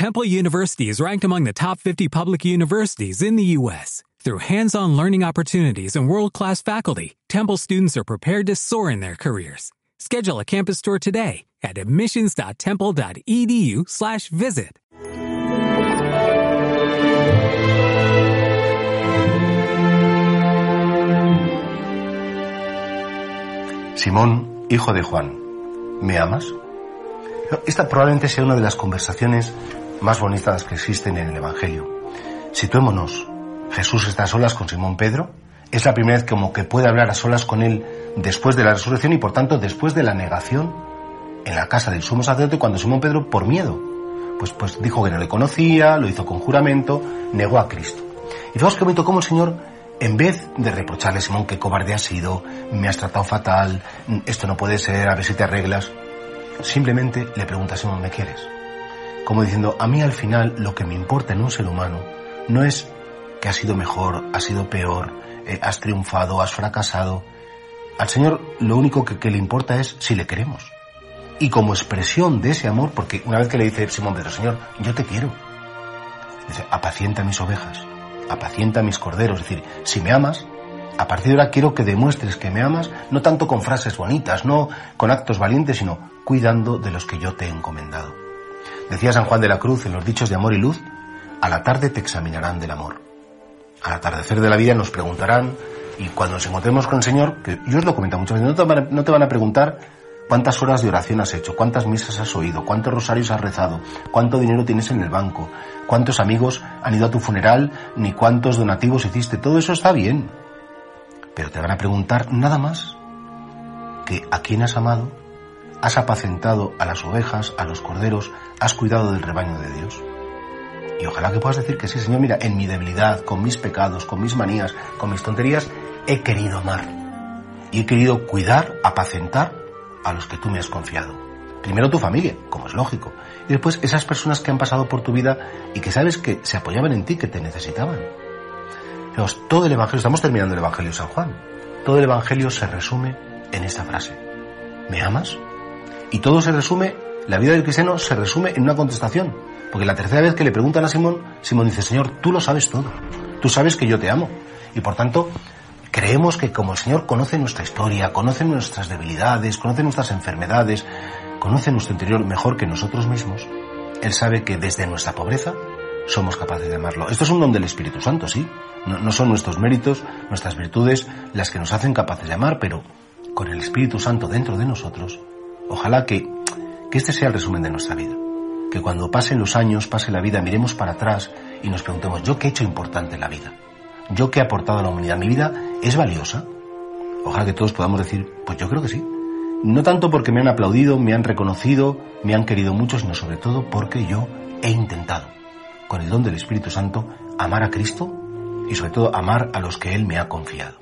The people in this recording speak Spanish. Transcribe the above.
Temple University is ranked among the top 50 public universities in the U.S. Through hands-on learning opportunities and world-class faculty, Temple students are prepared to soar in their careers. Schedule a campus tour today at admissions.temple.edu/visit. Simón, hijo de Juan, ¿me amas? Esta probablemente sea una de las conversaciones más bonitas que existen en el Evangelio. Situémonos. Jesús está a solas con Simón Pedro. Es la primera vez como que puede hablar a solas con él después de la resurrección y por tanto después de la negación en la casa del sumo sacerdote cuando Simón Pedro, por miedo, pues, pues dijo que no le conocía, lo hizo con juramento, negó a Cristo. Y fijaos que bonito cómo el Señor, en vez de reprocharle, Simón, qué cobarde has sido, me has tratado fatal, esto no puede ser, a ver si te arreglas, simplemente le pregunta a Simón, ¿me quieres? Como diciendo, a mí al final lo que me importa en un ser humano no es que has sido mejor, has sido peor, eh, has triunfado, has fracasado. Al Señor lo único que, que, le importa es si le queremos. Y como expresión de ese amor, porque una vez que le dice Simón Pedro, Señor, yo te quiero. Dice, apacienta mis ovejas, apacienta mis corderos. Es decir, si me amas, a partir de ahora quiero que demuestres que me amas, no tanto con frases bonitas, no con actos valientes, sino cuidando de los que yo te he encomendado. Decía San Juan de la Cruz en los dichos de amor y luz, a la tarde te examinarán del amor. Al atardecer de la vida nos preguntarán, y cuando nos encontremos con el Señor, que yo os lo comento muchas veces, no te, van a, no te van a preguntar cuántas horas de oración has hecho, cuántas misas has oído, cuántos rosarios has rezado, cuánto dinero tienes en el banco, cuántos amigos han ido a tu funeral, ni cuántos donativos hiciste. Todo eso está bien. Pero te van a preguntar nada más que a quién has amado, has apacentado a las ovejas, a los corderos, has cuidado del rebaño de Dios. Y ojalá que puedas decir que sí, Señor, mira, en mi debilidad, con mis pecados, con mis manías, con mis tonterías, he querido amar. Y he querido cuidar, apacentar a los que tú me has confiado. Primero tu familia, como es lógico. Y después esas personas que han pasado por tu vida y que sabes que se apoyaban en ti, que te necesitaban. Todo el Evangelio, estamos terminando el Evangelio de San Juan. Todo el Evangelio se resume en esta frase. ¿Me amas? Y todo se resume, la vida del cristiano se resume en una contestación. Porque la tercera vez que le preguntan a Simón, Simón dice, Señor, tú lo sabes todo. Tú sabes que yo te amo. Y por tanto, creemos que como el Señor conoce nuestra historia, conoce nuestras debilidades, conoce nuestras enfermedades, conoce nuestro interior mejor que nosotros mismos, Él sabe que desde nuestra pobreza somos capaces de amarlo. Esto es un don del Espíritu Santo, sí. No, no son nuestros méritos, nuestras virtudes las que nos hacen capaces de amar, pero con el Espíritu Santo dentro de nosotros, Ojalá que, que este sea el resumen de nuestra vida. Que cuando pasen los años, pase la vida, miremos para atrás y nos preguntemos, ¿yo qué he hecho importante en la vida? ¿Yo qué he aportado a la humanidad? ¿Mi vida es valiosa? Ojalá que todos podamos decir, pues yo creo que sí. No tanto porque me han aplaudido, me han reconocido, me han querido mucho, sino sobre todo porque yo he intentado, con el don del Espíritu Santo, amar a Cristo y sobre todo amar a los que Él me ha confiado.